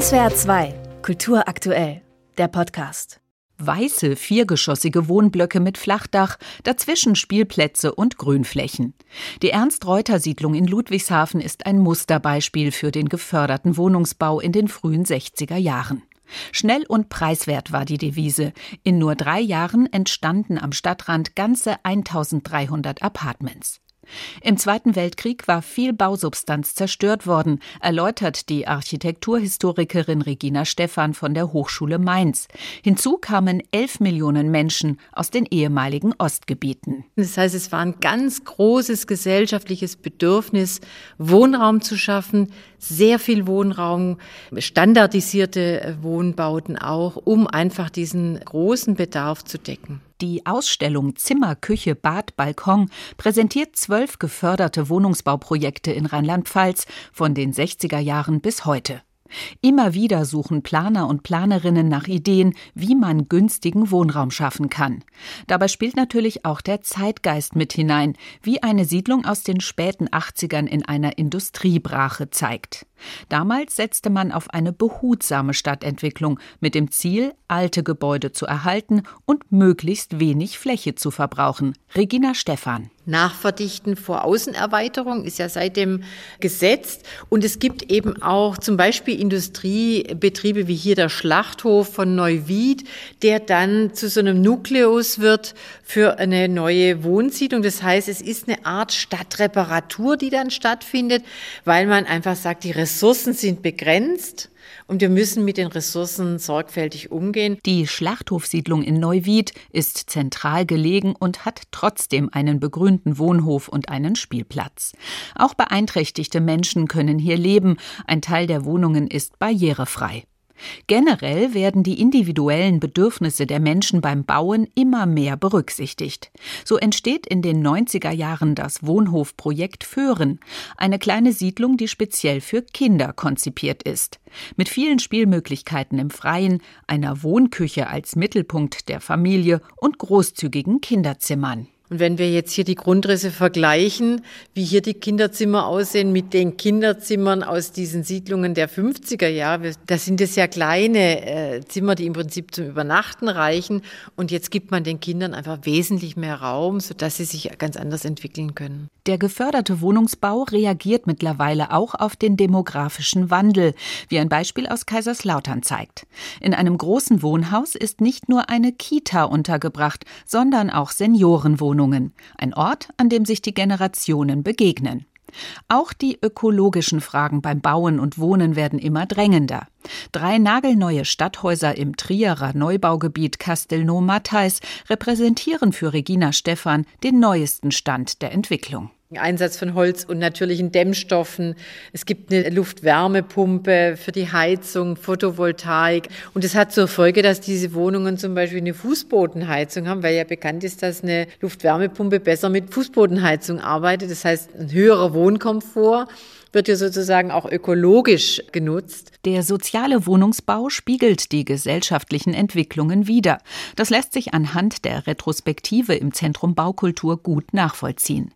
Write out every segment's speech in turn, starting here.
SWR 2, Kultur aktuell, der Podcast. Weiße, viergeschossige Wohnblöcke mit Flachdach, dazwischen Spielplätze und Grünflächen. Die Ernst-Reuter-Siedlung in Ludwigshafen ist ein Musterbeispiel für den geförderten Wohnungsbau in den frühen 60er Jahren. Schnell und preiswert war die Devise. In nur drei Jahren entstanden am Stadtrand ganze 1300 Apartments. Im Zweiten Weltkrieg war viel Bausubstanz zerstört worden, erläutert die Architekturhistorikerin Regina Stephan von der Hochschule Mainz. Hinzu kamen elf Millionen Menschen aus den ehemaligen Ostgebieten. Das heißt, es war ein ganz großes gesellschaftliches Bedürfnis, Wohnraum zu schaffen, sehr viel Wohnraum, standardisierte Wohnbauten auch, um einfach diesen großen Bedarf zu decken. Die Ausstellung Zimmer, Küche, Bad, Balkon präsentiert zwölf geförderte Wohnungsbauprojekte in Rheinland-Pfalz von den 60er Jahren bis heute. Immer wieder suchen Planer und Planerinnen nach Ideen, wie man günstigen Wohnraum schaffen kann. Dabei spielt natürlich auch der Zeitgeist mit hinein, wie eine Siedlung aus den späten 80ern in einer Industriebrache zeigt. Damals setzte man auf eine behutsame Stadtentwicklung mit dem Ziel, alte Gebäude zu erhalten und möglichst wenig Fläche zu verbrauchen. Regina Stephan. Nachverdichten vor Außenerweiterung ist ja seitdem gesetzt. Und es gibt eben auch zum Beispiel Industriebetriebe wie hier der Schlachthof von Neuwied, der dann zu so einem Nukleus wird für eine neue Wohnsiedlung. Das heißt, es ist eine Art Stadtreparatur, die dann stattfindet, weil man einfach sagt, die Ressourcen sind begrenzt und wir müssen mit den Ressourcen sorgfältig umgehen. Die Schlachthofsiedlung in Neuwied ist zentral gelegen und hat trotzdem einen begrünten Wohnhof und einen Spielplatz. Auch beeinträchtigte Menschen können hier leben. Ein Teil der Wohnungen ist barrierefrei. Generell werden die individuellen Bedürfnisse der Menschen beim Bauen immer mehr berücksichtigt. So entsteht in den 90er Jahren das Wohnhofprojekt Föhren, eine kleine Siedlung, die speziell für Kinder konzipiert ist. Mit vielen Spielmöglichkeiten im Freien, einer Wohnküche als Mittelpunkt der Familie und großzügigen Kinderzimmern. Und wenn wir jetzt hier die Grundrisse vergleichen, wie hier die Kinderzimmer aussehen mit den Kinderzimmern aus diesen Siedlungen der 50er Jahre, da sind es ja kleine äh, Zimmer, die im Prinzip zum Übernachten reichen. Und jetzt gibt man den Kindern einfach wesentlich mehr Raum, sodass sie sich ganz anders entwickeln können. Der geförderte Wohnungsbau reagiert mittlerweile auch auf den demografischen Wandel, wie ein Beispiel aus Kaiserslautern zeigt. In einem großen Wohnhaus ist nicht nur eine Kita untergebracht, sondern auch Seniorenwohnungen, ein Ort, an dem sich die Generationen begegnen. Auch die ökologischen Fragen beim Bauen und Wohnen werden immer drängender. Drei nagelneue Stadthäuser im Trierer Neubaugebiet Castelnau-Mattheis repräsentieren für Regina Stephan den neuesten Stand der Entwicklung. Einsatz von Holz und natürlichen Dämmstoffen. Es gibt eine Luftwärmepumpe für die Heizung, Photovoltaik. Und es hat zur Folge, dass diese Wohnungen zum Beispiel eine Fußbodenheizung haben, weil ja bekannt ist, dass eine Luftwärmepumpe besser mit Fußbodenheizung arbeitet. Das heißt, ein höherer Wohnkomfort wird ja sozusagen auch ökologisch genutzt. Der soziale Wohnungsbau spiegelt die gesellschaftlichen Entwicklungen wider. Das lässt sich anhand der Retrospektive im Zentrum Baukultur gut nachvollziehen.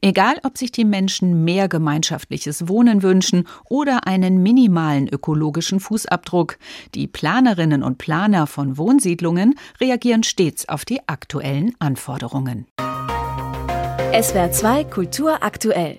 Egal, ob sich die Menschen mehr gemeinschaftliches Wohnen wünschen oder einen minimalen ökologischen Fußabdruck, die Planerinnen und Planer von Wohnsiedlungen reagieren stets auf die aktuellen Anforderungen. SWR 2 Kultur aktuell.